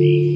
me.